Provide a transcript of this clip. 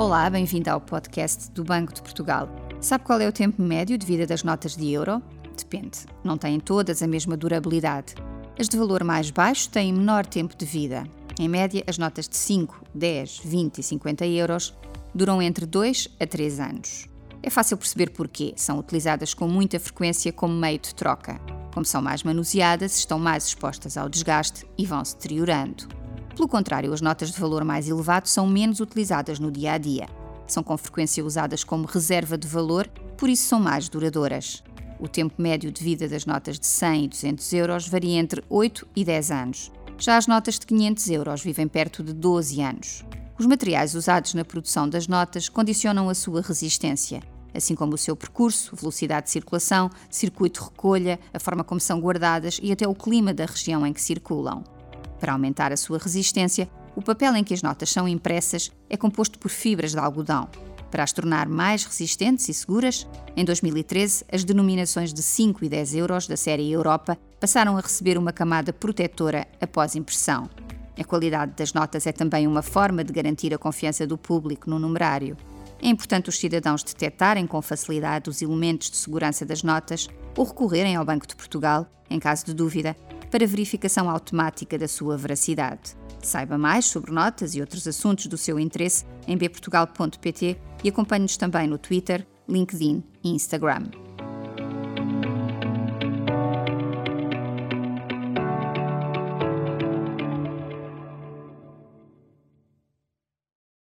Olá, bem-vindo ao podcast do Banco de Portugal. Sabe qual é o tempo médio de vida das notas de euro? Depende, não têm todas a mesma durabilidade. As de valor mais baixo têm menor tempo de vida. Em média, as notas de 5, 10, 20 e 50 euros duram entre 2 a 3 anos. É fácil perceber porquê. São utilizadas com muita frequência como meio de troca. Como são mais manuseadas, estão mais expostas ao desgaste e vão se deteriorando. Pelo contrário, as notas de valor mais elevado são menos utilizadas no dia a dia. São com frequência usadas como reserva de valor, por isso são mais duradouras. O tempo médio de vida das notas de 100 e 200 euros varia entre 8 e 10 anos. Já as notas de 500 euros vivem perto de 12 anos. Os materiais usados na produção das notas condicionam a sua resistência, assim como o seu percurso, velocidade de circulação, circuito de recolha, a forma como são guardadas e até o clima da região em que circulam. Para aumentar a sua resistência, o papel em que as notas são impressas é composto por fibras de algodão. Para as tornar mais resistentes e seguras, em 2013 as denominações de 5 e 10 euros da série Europa passaram a receber uma camada protetora após impressão. A qualidade das notas é também uma forma de garantir a confiança do público no numerário. É importante os cidadãos detectarem com facilidade os elementos de segurança das notas ou recorrerem ao Banco de Portugal, em caso de dúvida, para verificação automática da sua veracidade. Saiba mais sobre notas e outros assuntos do seu interesse em bportugal.pt e acompanhe-nos também no Twitter, LinkedIn e Instagram.